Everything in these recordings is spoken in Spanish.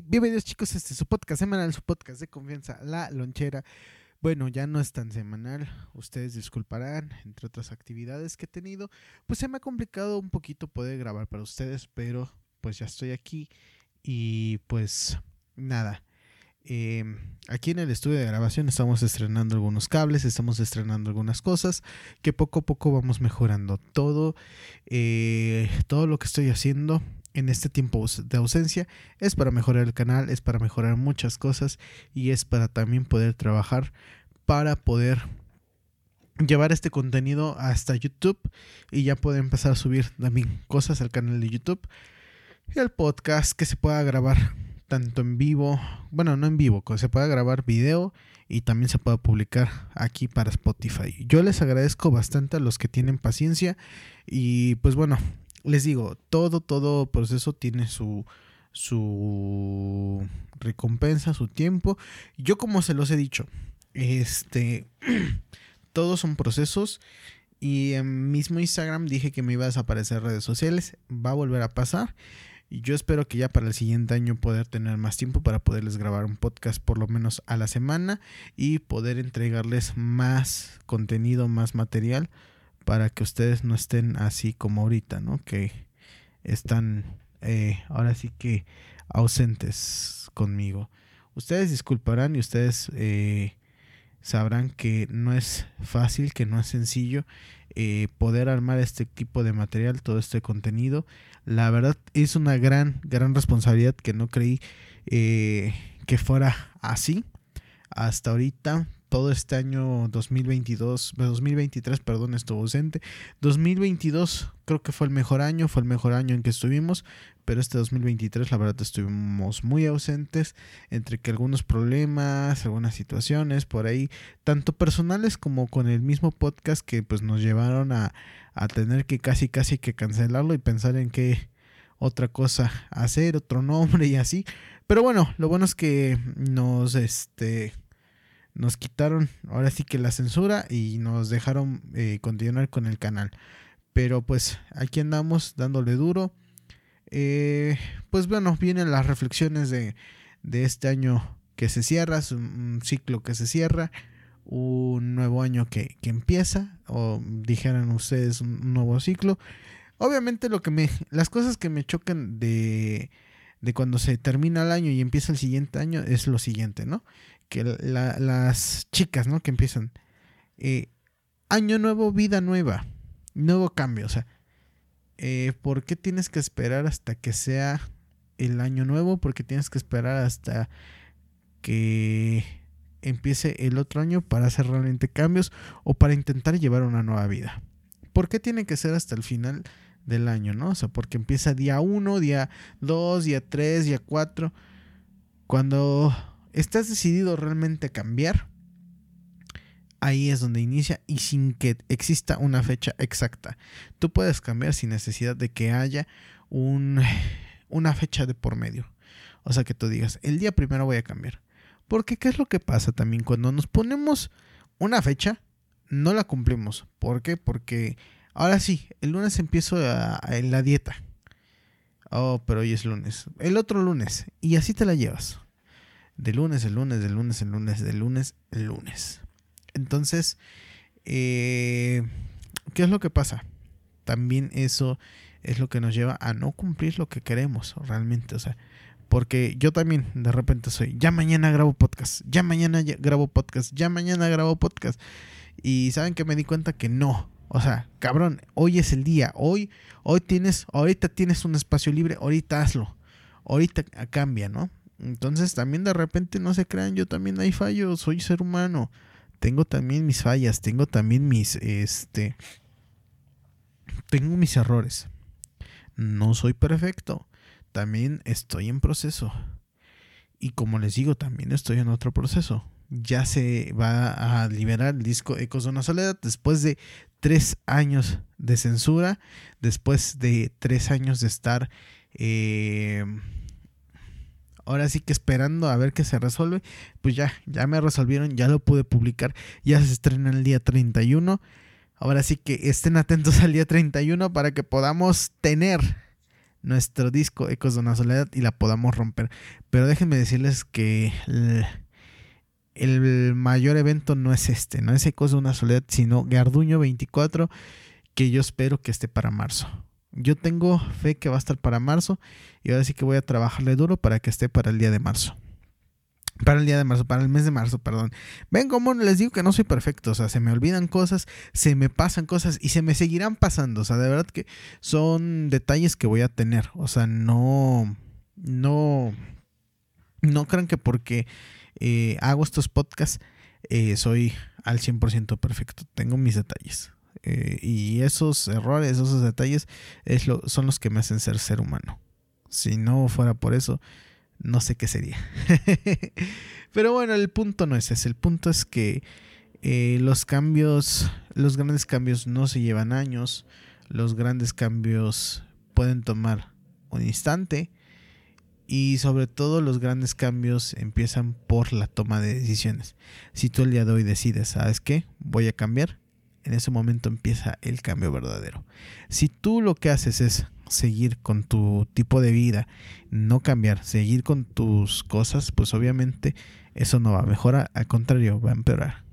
bienvenidos chicos, este es su podcast semanal, su podcast de confianza, La Lonchera. Bueno, ya no es tan semanal, ustedes disculparán, entre otras actividades que he tenido, pues se me ha complicado un poquito poder grabar para ustedes, pero pues ya estoy aquí y pues nada. Em, aquí en el estudio de grabación estamos estrenando algunos cables, estamos estrenando algunas cosas que poco a poco vamos mejorando. Todo, eh, todo lo que estoy haciendo en este tiempo de ausencia es para mejorar el canal, es para mejorar muchas cosas y es para también poder trabajar para poder llevar este contenido hasta YouTube y ya poder empezar a subir también cosas al canal de YouTube y el podcast que se pueda grabar tanto en vivo, bueno, no en vivo, que se pueda grabar video y también se pueda publicar aquí para Spotify. Yo les agradezco bastante a los que tienen paciencia y pues bueno, les digo, todo, todo proceso tiene su, su recompensa, su tiempo. Yo como se los he dicho, este, todos son procesos y en mismo Instagram dije que me iba a desaparecer redes sociales, va a volver a pasar. Y yo espero que ya para el siguiente año poder tener más tiempo para poderles grabar un podcast por lo menos a la semana y poder entregarles más contenido, más material para que ustedes no estén así como ahorita, ¿no? Que están eh, ahora sí que ausentes conmigo. Ustedes disculparán y ustedes eh, sabrán que no es fácil, que no es sencillo eh, poder armar este tipo de material, todo este contenido. La verdad es una gran, gran responsabilidad que no creí que fuera así. Hasta ahorita todo este año 2022, 2023, perdón, estuvo ausente. 2022 creo que fue el mejor año, fue el mejor año en que estuvimos, pero este 2023 la verdad estuvimos muy ausentes entre que algunos problemas, algunas situaciones por ahí, tanto personales como con el mismo podcast que pues nos llevaron a, a tener que casi casi que cancelarlo y pensar en qué otra cosa hacer, otro nombre y así. Pero bueno, lo bueno es que nos este nos quitaron ahora sí que la censura y nos dejaron eh, continuar con el canal. Pero pues aquí andamos dándole duro. Eh, pues bueno, vienen las reflexiones de, de este año que se cierra, es un, ciclo que se cierra, un nuevo año que, que, empieza, o dijeran ustedes un nuevo ciclo. Obviamente lo que me, las cosas que me chocan de, de cuando se termina el año y empieza el siguiente año es lo siguiente, ¿no? Que las chicas, ¿no? Que empiezan. Eh, año nuevo, vida nueva. Nuevo cambio. O sea, eh, ¿por qué tienes que esperar hasta que sea el año nuevo? ¿Por qué tienes que esperar hasta que empiece el otro año para hacer realmente cambios o para intentar llevar una nueva vida? ¿Por qué tiene que ser hasta el final del año, no? O sea, porque empieza día 1, día 2, día 3, día 4. Cuando estás decidido realmente a cambiar, ahí es donde inicia y sin que exista una fecha exacta. Tú puedes cambiar sin necesidad de que haya un, una fecha de por medio. O sea que tú digas, el día primero voy a cambiar. Porque ¿qué es lo que pasa también? Cuando nos ponemos una fecha, no la cumplimos. ¿Por qué? Porque ahora sí, el lunes empiezo en la dieta. Oh, pero hoy es lunes. El otro lunes. Y así te la llevas de lunes, el lunes, de lunes, el lunes, de lunes, el lunes. Entonces, eh, ¿qué es lo que pasa? También eso es lo que nos lleva a no cumplir lo que queremos realmente. O sea, porque yo también de repente soy, ya mañana grabo podcast, ya mañana grabo podcast, ya mañana grabo podcast. Y saben que me di cuenta que no. O sea, cabrón, hoy es el día, hoy, hoy tienes, ahorita tienes un espacio libre, ahorita hazlo, ahorita cambia, ¿no? Entonces también de repente no se crean, yo también hay fallos, soy ser humano. Tengo también mis fallas, tengo también mis, este, tengo mis errores. No soy perfecto, también estoy en proceso. Y como les digo, también estoy en otro proceso. Ya se va a liberar el disco Ecos de una Soledad después de tres años de censura, después de tres años de estar... Eh, ahora sí que esperando a ver qué se resuelve, pues ya, ya me resolvieron, ya lo pude publicar, ya se estrena el día 31. Ahora sí que estén atentos al día 31 para que podamos tener nuestro disco Ecos de una Soledad y la podamos romper. Pero déjenme decirles que el, el mayor evento no es este, no es Ecos de una Soledad, sino Garduño 24, que yo espero que esté para marzo. Yo tengo fe que va a estar para marzo y ahora sí que voy a trabajarle duro para que esté para el día de marzo. Para el día de marzo, para el mes de marzo, perdón. Ven como les digo que no soy perfecto, o sea, se me olvidan cosas, se me pasan cosas y se me seguirán pasando, o sea, de verdad que son detalles que voy a tener, o sea, no, no, no crean que porque eh, hago estos podcasts eh, soy al 100% perfecto, tengo mis detalles. Eh, y esos errores, esos detalles son los que me hacen ser ser humano. Si no fuera por eso, no sé qué sería. Pero bueno, el punto no es ese. El punto es que eh, los cambios, los grandes cambios no se llevan años. Los grandes cambios pueden tomar un instante. Y sobre todo los grandes cambios empiezan por la toma de decisiones. Si tú el día de hoy decides, ¿sabes qué? Voy a cambiar. En ese momento empieza el cambio verdadero. Si tú lo que haces es seguir con tu tipo de vida, no cambiar, seguir con tus cosas, pues obviamente eso no va a mejorar, al contrario, va a empeorar.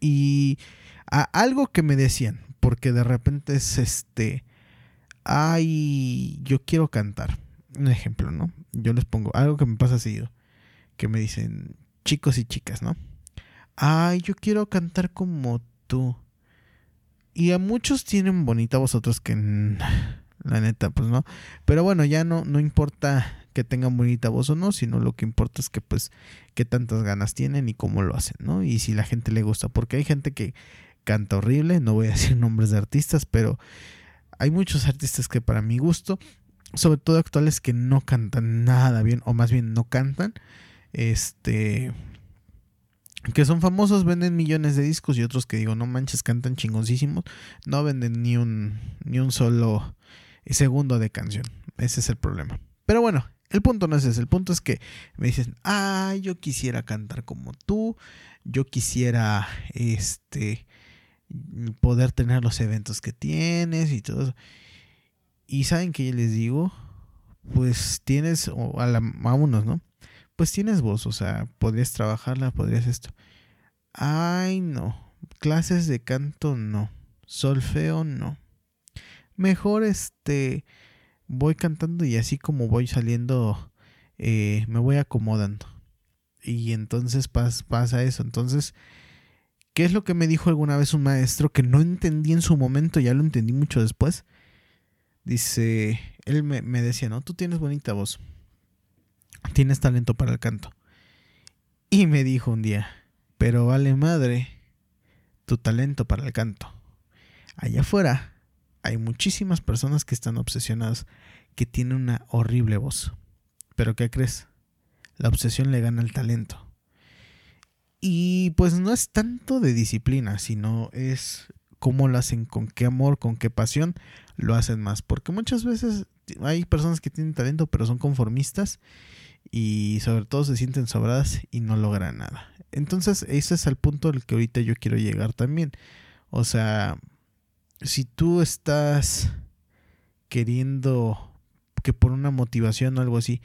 Y algo que me decían, porque de repente es este, ay, yo quiero cantar. Un ejemplo, ¿no? Yo les pongo algo que me pasa seguido, que me dicen chicos y chicas, ¿no? Ay, yo quiero cantar como tú. Y a muchos tienen bonita voz, otros que la neta, pues no. Pero bueno, ya no, no importa que tengan bonita voz o no, sino lo que importa es que pues qué tantas ganas tienen y cómo lo hacen, ¿no? Y si la gente le gusta, porque hay gente que canta horrible, no voy a decir nombres de artistas, pero hay muchos artistas que para mi gusto, sobre todo actuales que no cantan nada bien, o más bien no cantan, este, que son famosos, venden millones de discos y otros que digo, no manches, cantan chingoncísimos, no venden ni un, ni un solo segundo de canción. Ese es el problema. Pero bueno, el punto no es ese. El punto es que me dicen, ah, yo quisiera cantar como tú. Yo quisiera, este, poder tener los eventos que tienes y todo eso. Y saben que yo les digo, pues tienes, o a, la, a unos, ¿no? Pues tienes voz, o sea, podrías trabajarla, podrías esto. Ay, no. Clases de canto, no. Solfeo, no mejor este voy cantando y así como voy saliendo eh, me voy acomodando y entonces pasa eso entonces ¿qué es lo que me dijo alguna vez un maestro que no entendí en su momento ya lo entendí mucho después? dice él me, me decía no tú tienes bonita voz tienes talento para el canto y me dijo un día pero vale madre tu talento para el canto allá afuera hay muchísimas personas que están obsesionadas, que tienen una horrible voz. Pero ¿qué crees? La obsesión le gana al talento. Y pues no es tanto de disciplina, sino es cómo lo hacen, con qué amor, con qué pasión lo hacen más. Porque muchas veces hay personas que tienen talento pero son conformistas y sobre todo se sienten sobradas y no logran nada. Entonces ese es el punto al que ahorita yo quiero llegar también. O sea, si tú estás queriendo que por una motivación o algo así,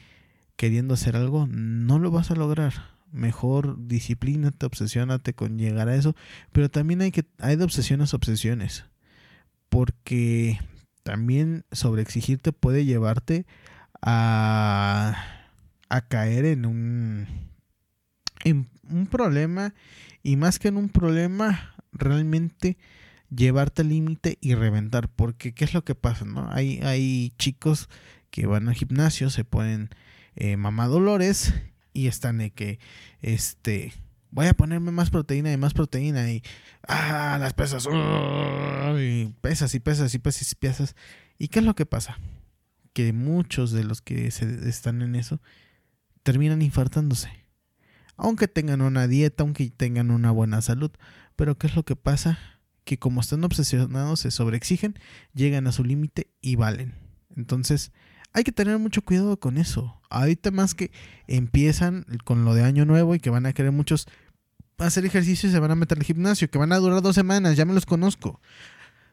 queriendo hacer algo, no lo vas a lograr. Mejor disciplínate, obsesiónate con llegar a eso. Pero también hay que, hay de obsesiones obsesiones. Porque también sobreexigirte puede llevarte a, a caer en un, en un problema. Y más que en un problema, realmente llevarte al límite y reventar. Porque, ¿qué es lo que pasa? No? Hay, hay chicos que van al gimnasio, se ponen eh, mamadolores y están de que, este, voy a ponerme más proteína y más proteína y, ah, las pesas, y pesas y pesas y pesas y pesas. ¿Y qué es lo que pasa? Que muchos de los que se están en eso terminan infartándose. Aunque tengan una dieta, aunque tengan una buena salud. Pero ¿qué es lo que pasa? que como están obsesionados se sobreexigen, llegan a su límite y valen. Entonces, hay que tener mucho cuidado con eso. Ahorita más que empiezan con lo de año nuevo y que van a querer muchos hacer ejercicio y se van a meter al gimnasio, que van a durar dos semanas, ya me los conozco.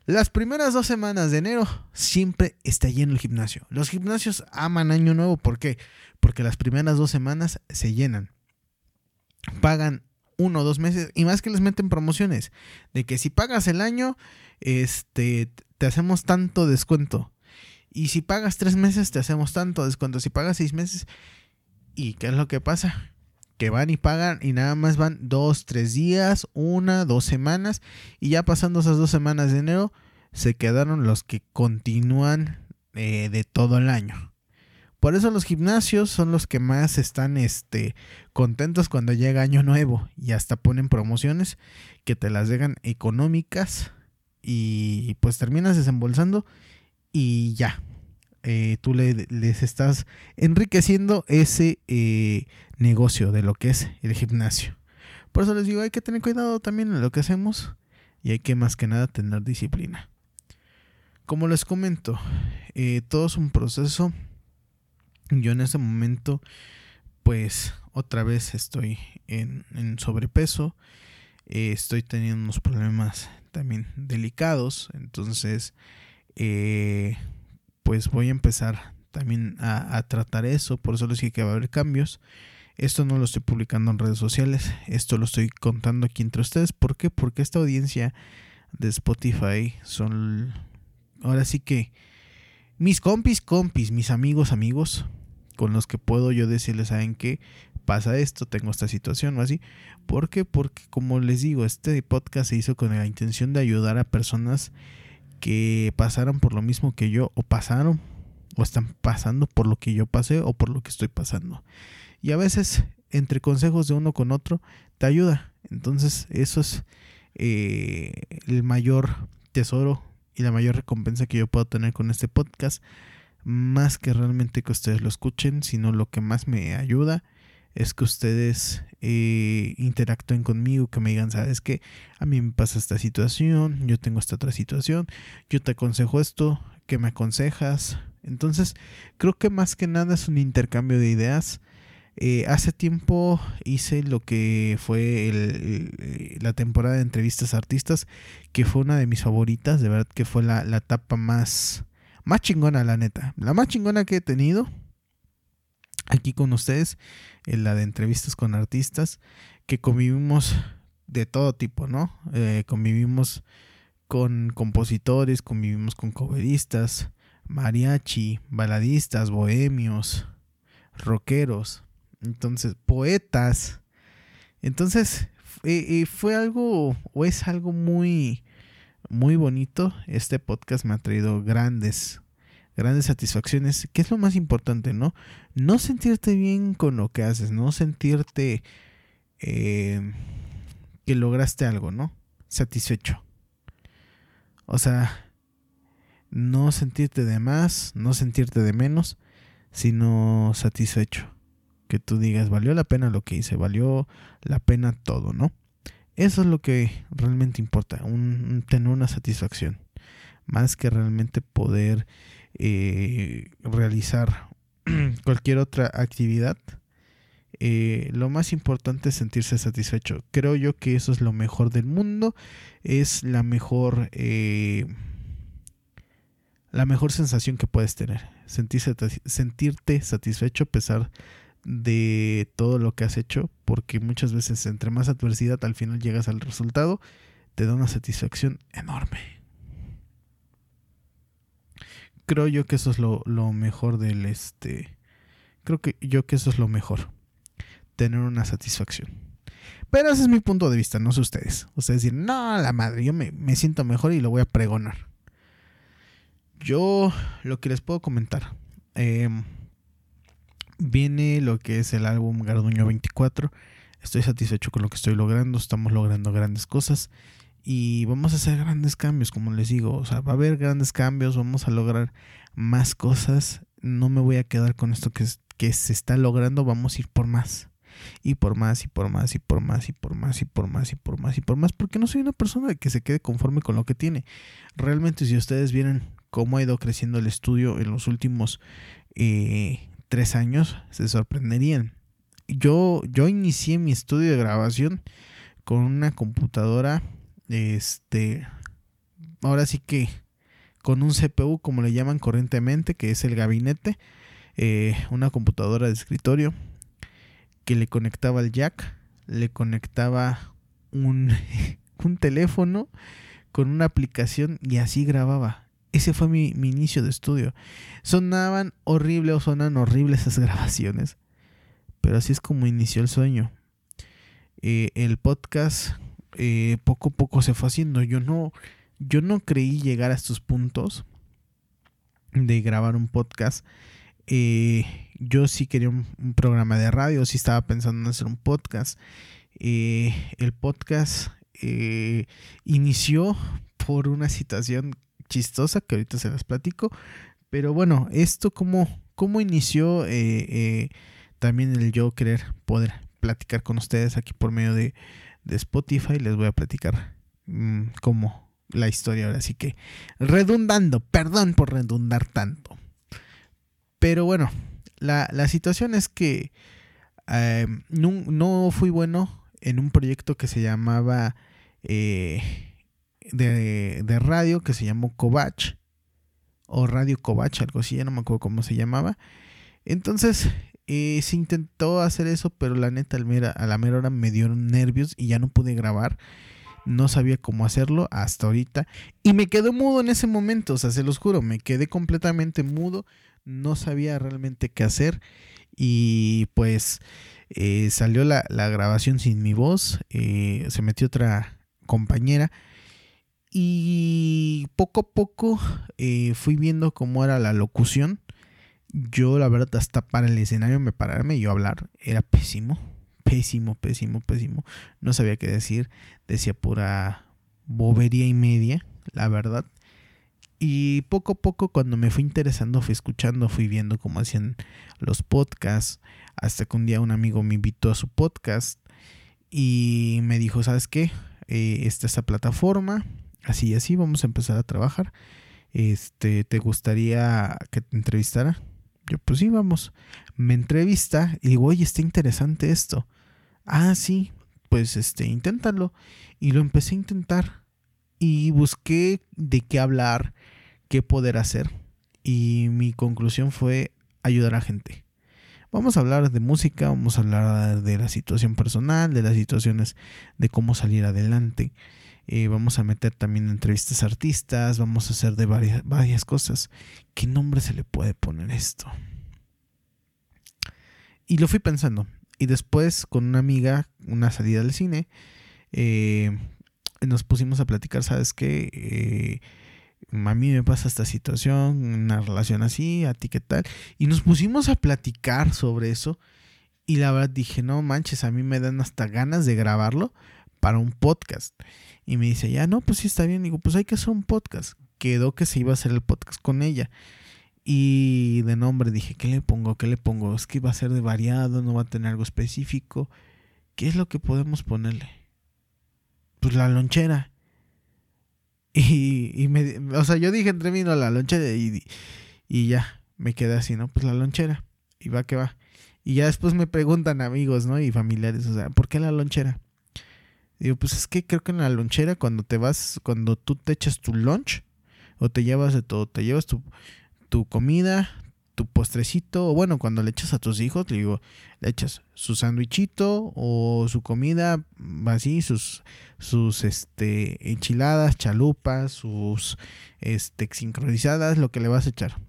Las primeras dos semanas de enero siempre está lleno el gimnasio. Los gimnasios aman Año Nuevo. ¿Por qué? Porque las primeras dos semanas se llenan. Pagan uno o dos meses y más que les meten promociones. De que si pagas el año, este, te hacemos tanto descuento. Y si pagas tres meses, te hacemos tanto descuento. Si pagas seis meses, ¿y qué es lo que pasa? Que van y pagan y nada más van dos, tres días, una, dos semanas y ya pasando esas dos semanas de enero se quedaron los que continúan eh, de todo el año. Por eso los gimnasios son los que más están este, contentos cuando llega año nuevo y hasta ponen promociones que te las dejan económicas y pues terminas desembolsando y ya, eh, tú les estás enriqueciendo ese eh, negocio de lo que es el gimnasio. Por eso les digo, hay que tener cuidado también en lo que hacemos y hay que más que nada tener disciplina. Como les comento, eh, todo es un proceso. Yo en este momento, pues otra vez estoy en, sobrepeso. estoy teniendo unos problemas también delicados. Entonces, pues voy a empezar también a, tratar eso. Por eso les dije que va a haber cambios. Esto no lo estoy publicando en redes sociales. Esto lo estoy contando aquí entre ustedes. ¿Por qué? Porque esta audiencia de Spotify son... Ahora sí que... Mis compis, compis, mis amigos, amigos, con los que puedo yo decirles, ¿saben qué? Pasa esto, tengo esta situación o así. ¿Por qué? Porque como les digo, este podcast se hizo con la intención de ayudar a personas que pasaron por lo mismo que yo o pasaron o están pasando por lo que yo pasé o por lo que estoy pasando. Y a veces entre consejos de uno con otro te ayuda. Entonces eso es eh, el mayor tesoro y la mayor recompensa que yo puedo tener con este podcast. Más que realmente que ustedes lo escuchen, sino lo que más me ayuda es que ustedes eh, interactúen conmigo, que me digan, sabes que a mí me pasa esta situación, yo tengo esta otra situación, yo te aconsejo esto, que me aconsejas. Entonces, creo que más que nada es un intercambio de ideas. Eh, hace tiempo hice lo que fue el, la temporada de entrevistas a artistas, que fue una de mis favoritas, de verdad que fue la, la etapa más, más chingona, la neta. La más chingona que he tenido aquí con ustedes, en la de entrevistas con artistas, que convivimos de todo tipo, ¿no? Eh, convivimos con compositores, convivimos con coveristas, mariachi, baladistas, bohemios, rockeros, entonces poetas. Entonces fue algo o es algo muy muy bonito. Este podcast me ha traído grandes grandes satisfacciones, que es lo más importante, ¿no? No sentirte bien con lo que haces, no sentirte eh, que lograste algo, ¿no? Satisfecho. O sea, no sentirte de más, no sentirte de menos, sino satisfecho. Que tú digas, valió la pena lo que hice, valió la pena todo, ¿no? Eso es lo que realmente importa, tener una satisfacción. Más que realmente poder eh, realizar cualquier otra actividad, eh, lo más importante es sentirse satisfecho. Creo yo que eso es lo mejor del mundo, es la mejor, eh, la mejor sensación que puedes tener. Sentirte satisfecho a pesar de todo lo que has hecho, porque muchas veces entre más adversidad al final llegas al resultado, te da una satisfacción enorme creo yo que eso es lo, mejor del este. Creo que yo que eso es lo mejor. Tener una satisfacción. Pero ese es mi punto de vista, no sé ustedes. Ustedes dicen, no, la madre, yo me, siento mejor y lo voy a pregonar. Yo lo que les puedo comentar. Em, viene lo que es el álbum Garduño 24. Estoy satisfecho con lo que estoy logrando. Estamos logrando grandes cosas y vamos a hacer grandes cambios, como les digo, o sea, va a haber grandes cambios, vamos a lograr más cosas, no me voy a quedar con esto que, que se está logrando, vamos a ir por más. Y por más, y por más, y por más, y por más, y por más, y por más, y por más, porque no soy una persona que se quede conforme con lo que tiene. Realmente, si ustedes vieran cómo ha ido creciendo el estudio en los últimos eh, tres años, se sorprenderían. Yo, yo inicié mi estudio de grabación con una computadora este ahora sí que con un CPU, como le llaman corrientemente, que es el gabinete, eh, una computadora de escritorio que le conectaba el jack, le conectaba un, un teléfono con una aplicación y así grababa. Ese fue mi, mi inicio de estudio. Sonaban horribles o sonan horribles esas grabaciones, pero así es como inició el sueño. Eh, el podcast eh, poco a poco se fue haciendo. Yo no, yo no creí llegar a estos puntos de grabar un podcast. Eh, yo sí quería un, programa de radio, sí estaba pensando en hacer un podcast. el podcast inició por una situación chistosa que ahorita se las platico. Pero bueno, esto como, cómo inició también el yo querer poder platicar con ustedes aquí por medio de, Spotify. Les voy a platicar mm, cómo la historia ahora. Así que redundando, perdón por redundar tanto. Pero bueno, la, situación es que em, no, fui bueno en un proyecto que se llamaba eh, de, de, radio, que se llamó Covach. O Radio Covach, algo así, ya no me acuerdo cómo se llamaba. Entonces, eh, se intentó hacer eso, pero la neta a la mera hora me dio nervios y ya no pude grabar. No sabía cómo hacerlo hasta ahorita. Y me quedé mudo en ese momento, o sea, se los juro, me quedé completamente mudo. No sabía realmente qué hacer. Y pues eh, salió la, grabación sin mi voz. Eh, se metió otra compañera. Y poco a poco fui viendo cómo era la locución yo, la verdad, hasta para el escenario me pararme y yo hablar era pésimo. Pésimo, pésimo, pésimo. No sabía qué decir. Decía pura bobería y media, la verdad. Y poco a poco, cuando me fui interesando, fui escuchando, fui viendo cómo hacían los podcasts. Hasta que un día un amigo me invitó a su podcast y me dijo: ¿Sabes qué? Eh, esta es la plataforma. Así y así vamos a empezar a trabajar. Este, ¿te gustaría que te entrevistara? Yo, pues sí, vamos. Me entrevista y digo, oye, está interesante esto. Ah, sí, pues este, inténtalo. Y lo empecé a intentar. Y busqué de qué hablar, qué poder hacer. Y mi conclusión fue ayudar a gente. Vamos a hablar de música, vamos a hablar de la situación personal, de las situaciones de cómo salir adelante. Eh, vamos a meter también entrevistas a artistas, vamos a hacer de varias, varias cosas. ¿Qué nombre se le puede poner esto? Y lo fui pensando. Y después con una amiga, una salida al cine, eh, nos pusimos a platicar, ¿sabes qué? Eh, a mí me pasa esta situación, una relación así, a ti qué tal. Y nos pusimos a platicar sobre eso. Y la verdad dije, no manches, a mí me dan hasta ganas de grabarlo para un podcast. Y me dice, ya no, pues sí está bien. Digo, pues hay que hacer un podcast. Quedó que se iba a hacer el podcast con ella. Y de nombre dije, ¿qué le pongo? ¿Qué le pongo? Es que va a ser de variado, no va a tener algo específico. ¿Qué es lo que podemos ponerle? Pues la lonchera. Y, y me, o sea, yo dije entre mí, no, la lonchera y, y ya, me quedé así, ¿no? Pues la lonchera. Y va que va. Y ya después me preguntan amigos, ¿no? Y familiares, o sea, ¿por qué la lonchera? Digo, pues es que creo que en la lonchera cuando te vas, cuando tú te echas tu lunch o te llevas de todo, te llevas tu, tu comida, tu postrecito, o bueno, cuando le echas a tus hijos, le digo, le echas su sándwichito o su comida así, sus, sus este, enchiladas, chalupas, sus este, sincronizadas, lo que le vas a echar.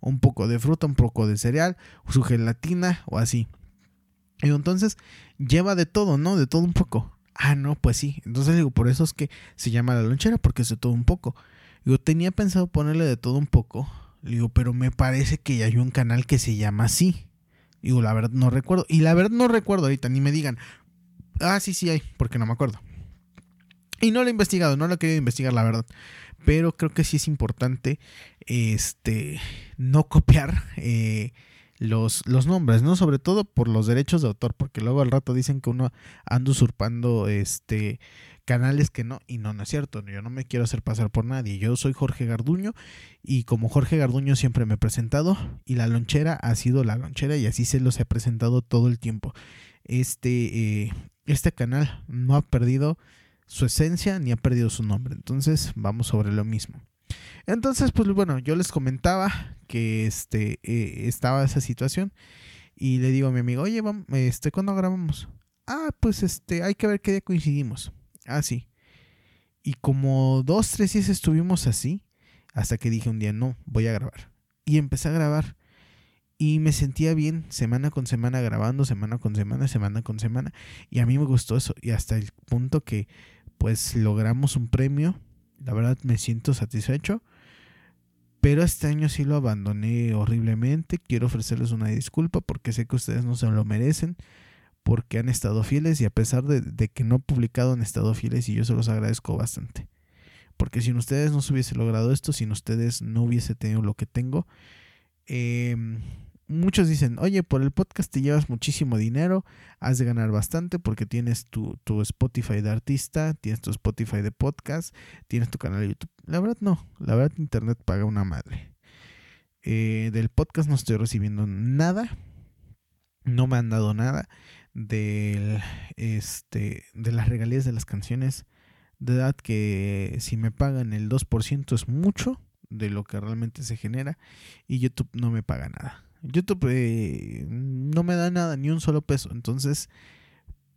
Un poco de fruta, un poco de cereal, su gelatina o así. Y entonces lleva de todo, ¿no? De todo un poco. Ah, no, pues sí. Entonces digo, por eso es que se llama la lonchera, porque es de todo un poco. Yo tenía pensado ponerle de todo un poco. digo, pero me parece que ya hay un canal que se llama así. Digo, la verdad no recuerdo. Y la verdad no recuerdo ahorita, ni me digan. Ah, sí, sí hay, porque no me acuerdo. Y no lo he investigado, no lo he querido investigar, la verdad. Pero creo que sí es importante este, no copiar eh, los, los nombres, ¿no? Sobre todo por los derechos de autor, porque luego al rato dicen que uno anda usurpando este canales que no, y no, no es cierto, yo no me quiero hacer pasar por nadie, yo soy Jorge Garduño y como Jorge Garduño siempre me he presentado y la lonchera ha sido la lonchera y así se los he presentado todo el tiempo. Este, eh, este canal no ha perdido su esencia ni ha perdido su nombre. Entonces vamos sobre lo mismo. Entonces, pues bueno, yo les comentaba que este, eh, estaba esa situación y le digo a mi amigo, oye, vamos, este, ¿cuándo grabamos? Ah, pues este, hay que ver qué día coincidimos. Ah, sí. Y como dos, tres días estuvimos así, hasta que dije un día, no, voy a grabar. Y empecé a grabar. Y me sentía bien semana con semana grabando, semana con semana, semana con semana. Y a mí me gustó eso. Y hasta el punto que pues logramos un premio. La verdad me siento satisfecho. Pero este año sí lo abandoné horriblemente. Quiero ofrecerles una disculpa porque sé que ustedes no se lo merecen. Porque han estado fieles y a pesar de, que no he publicado han estado fieles y yo se los agradezco bastante. Porque sin ustedes no se hubiese logrado esto, sin ustedes no hubiese tenido lo que tengo. Eh, muchos dicen, oye, por el podcast te llevas muchísimo dinero, has de ganar bastante porque tienes tu, Spotify de artista, tienes tu Spotify de podcast, tienes tu canal de YouTube. La verdad no, la verdad Internet paga una madre. Eh, del podcast no estoy recibiendo nada, no me han dado nada del, este, de las regalías de las canciones. De edad que si me pagan el 2% es mucho de lo que realmente se genera y YouTube no me paga nada. YouTube eh, no me da nada, ni un solo peso. Entonces,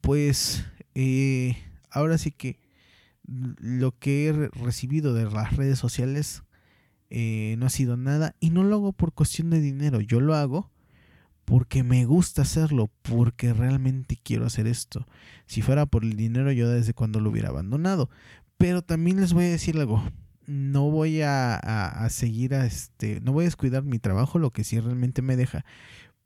pues eh, ahora sí que lo que he recibido de las redes sociales eh, no ha sido nada y no lo hago por cuestión de dinero. Yo lo hago porque me gusta hacerlo, porque realmente quiero hacer esto. Si fuera por el dinero, yo desde cuando lo hubiera abandonado. Pero también les voy a decir algo no voy a, seguir a este, no voy a descuidar mi trabajo, lo que sí realmente me deja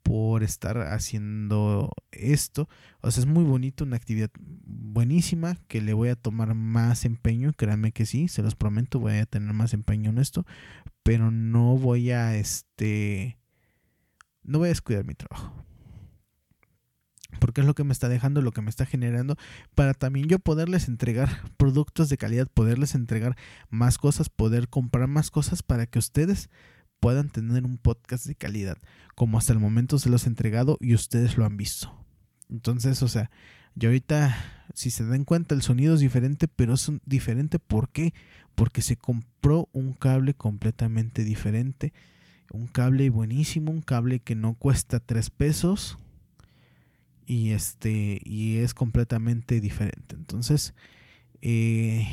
por estar haciendo esto. O sea, es muy bonito, una actividad buenísima que le voy a tomar más empeño, créanme que sí, se los prometo, voy a tener más empeño en esto, pero no voy a este no voy a descuidar mi trabajo porque es lo que me está dejando, lo que me está generando, para también yo poderles entregar productos de calidad, poderles entregar más cosas, poder comprar más cosas para que ustedes puedan tener un podcast de calidad, como hasta el momento se los he entregado y ustedes lo han visto. Entonces, o sea, yo ahorita, si se dan cuenta, el sonido es diferente, pero es diferente ¿por qué? Porque se compró un cable completamente diferente, un cable buenísimo, un cable que no cuesta tres pesos, y este y es completamente diferente. Entonces eh,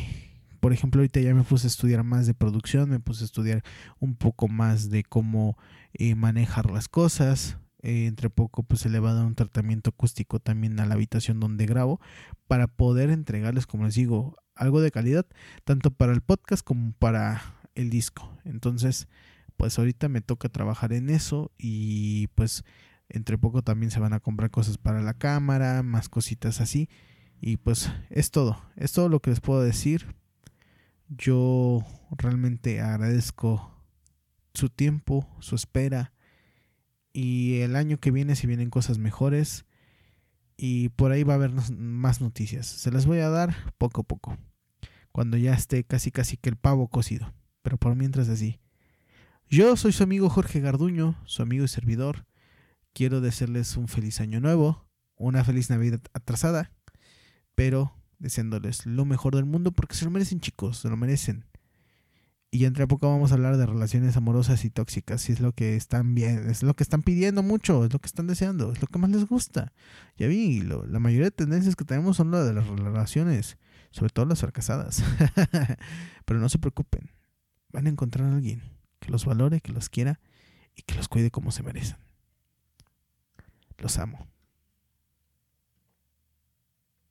por ejemplo ahorita ya me puse a estudiar más de producción me puse a estudiar un poco más de cómo eh, manejar las cosas eh, entre poco pues se le va a dar un tratamiento acústico también a la habitación donde grabo para poder entregarles como les digo algo de calidad tanto para el podcast como para el disco. Entonces pues ahorita me toca trabajar en eso y pues entre poco también se van a comprar cosas para la cámara, más cositas así. Y pues es todo, es todo lo que les puedo decir. Yo realmente agradezco su tiempo, su espera. Y el año que viene si vienen cosas mejores. Y por ahí va a haber más noticias. Se las voy a dar poco a poco. Cuando ya esté casi casi que el pavo cocido. Pero por mientras así. Yo soy su amigo Jorge Garduño, su amigo y servidor quiero desearles un feliz año nuevo, una feliz Navidad atrasada, pero deseándoles lo mejor del mundo porque se lo merecen chicos, se lo merecen. Y entre a poco vamos a hablar de relaciones amorosas y tóxicas, si es lo que están bien, es lo que están pidiendo mucho, es lo que están deseando, es lo que más les gusta. Ya vi, la mayoría de tendencias que tenemos son lo de las relaciones, sobre todo las fracasadas. Pero no se preocupen, van a encontrar a alguien que los valore, que los quiera y que los cuide como se merecen. Los amo.